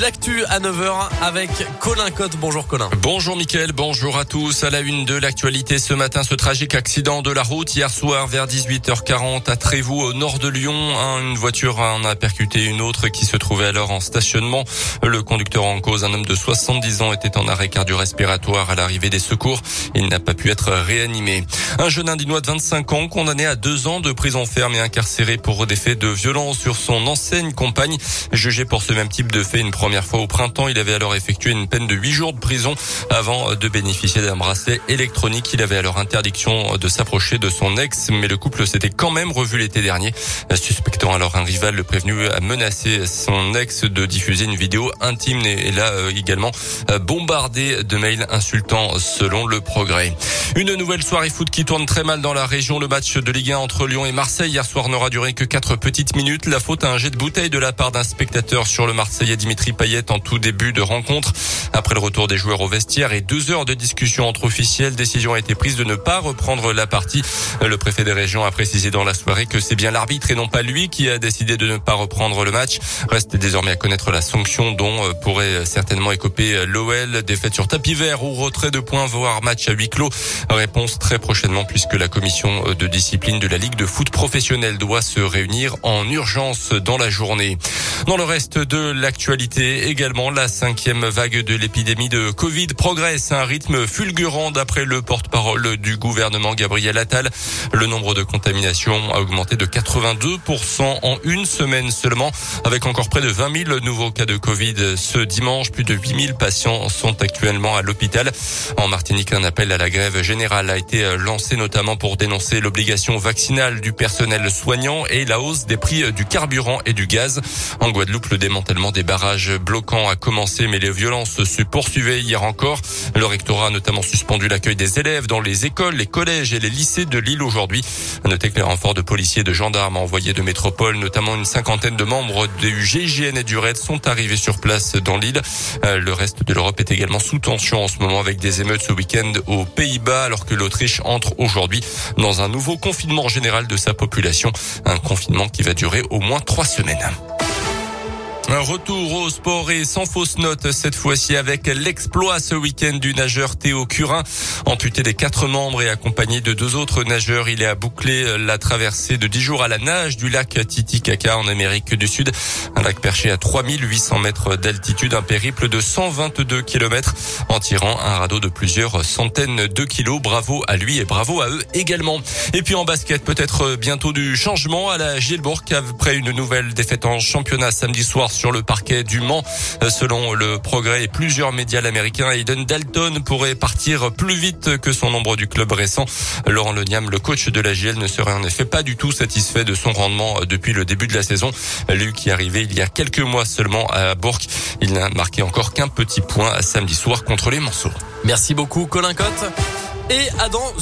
l'actu à 9h avec Colin Cotte. Bonjour Colin. Bonjour Mickaël, bonjour à tous. À la une de l'actualité ce matin, ce tragique accident de la route hier soir vers 18h40 à Trévoux au nord de Lyon. Une voiture en a percuté une autre qui se trouvait alors en stationnement. Le conducteur en cause, un homme de 70 ans, était en arrêt cardio-respiratoire à l'arrivée des secours. Il n'a pas pu être réanimé. Un jeune indinois de 25 ans condamné à deux ans de prison ferme et incarcéré pour des faits de violence sur son enseigne compagne, jugé pour ce même type de fait une première fois au printemps. Il avait alors effectué une peine de huit jours de prison avant de bénéficier d'un bracelet électronique. Il avait alors interdiction de s'approcher de son ex, mais le couple s'était quand même revu l'été dernier. Suspectant alors un rival, le prévenu a menacé son ex de diffuser une vidéo intime et là euh, également euh, bombardé de mails insultants selon le progrès. Une nouvelle soirée foot qui tourne très mal dans la région. Le match de Ligue 1 entre Lyon et Marseille hier soir n'aura duré que quatre petites minutes. La faute à un jet de bouteille de la part d'un spectateur sur le Marseillais Dimitri Payet en tout début de rencontre. Après le retour des joueurs au vestiaire et deux heures de discussion entre officiels, décision a été prise de ne pas reprendre la partie. Le préfet des régions a précisé dans la soirée que c'est bien l'arbitre et non pas lui qui a décidé de ne pas reprendre le match. Reste désormais à connaître la sanction dont euh, pourrait certainement écoper l'OL. Défaite sur tapis vert ou retrait de points, voire match à huis clos. Réponse très prochainement puisque la commission de discipline de la Ligue de foot professionnelle doit se réunir en urgence dans la journée. Dans le reste de l'actualité également, la cinquième vague de l'épidémie de Covid progresse à un rythme fulgurant d'après le porte-parole du gouvernement Gabriel Attal. Le nombre de contaminations a augmenté de 82% en une semaine seulement, avec encore près de 20 000 nouveaux cas de Covid ce dimanche. Plus de 8 000 patients sont actuellement à l'hôpital. En Martinique, un appel à la grève générale a été lancé notamment pour dénoncer l'obligation vaccinale du personnel soignant et la hausse des prix du carburant et du gaz. En Guadeloupe, le démantèlement des barrages bloquants a commencé, mais les violences se poursuivaient hier encore. Le rectorat a notamment suspendu l'accueil des élèves dans les écoles, les collèges et les lycées de l'île aujourd'hui. Notez que les renforts de policiers et de gendarmes envoyés de métropole, notamment une cinquantaine de membres du GIGN et du RAID sont arrivés sur place dans l'île. Euh, le reste de l'Europe est également sous tension en ce moment avec des émeutes ce week-end aux Pays-Bas, alors que l'Autriche entre aujourd'hui dans un nouveau confinement général de sa population. Un confinement qui va durer au moins trois semaines. Un retour au sport et sans fausse note cette fois-ci avec l'exploit ce week-end du nageur Théo Curin. Amputé des quatre membres et accompagné de deux autres nageurs, il est à boucler la traversée de dix jours à la nage du lac Titicaca en Amérique du Sud. Un lac perché à 3800 mètres d'altitude, un périple de 122 kilomètres en tirant un radeau de plusieurs centaines de kilos. Bravo à lui et bravo à eux également. Et puis en basket, peut-être bientôt du changement à la Gilbourg après une nouvelle défaite en championnat samedi soir sur le parquet du Mans. Selon le progrès et plusieurs médias américains, Aiden Dalton pourrait partir plus vite que son nombre du club récent. Laurent Leniam, le coach de la GL, ne serait en effet pas du tout satisfait de son rendement depuis le début de la saison. Lui qui est arrivé il y a quelques mois seulement à Bourg, il n'a marqué encore qu'un petit point samedi soir contre les Monceaux. Merci beaucoup Colin Cotte. Et Adam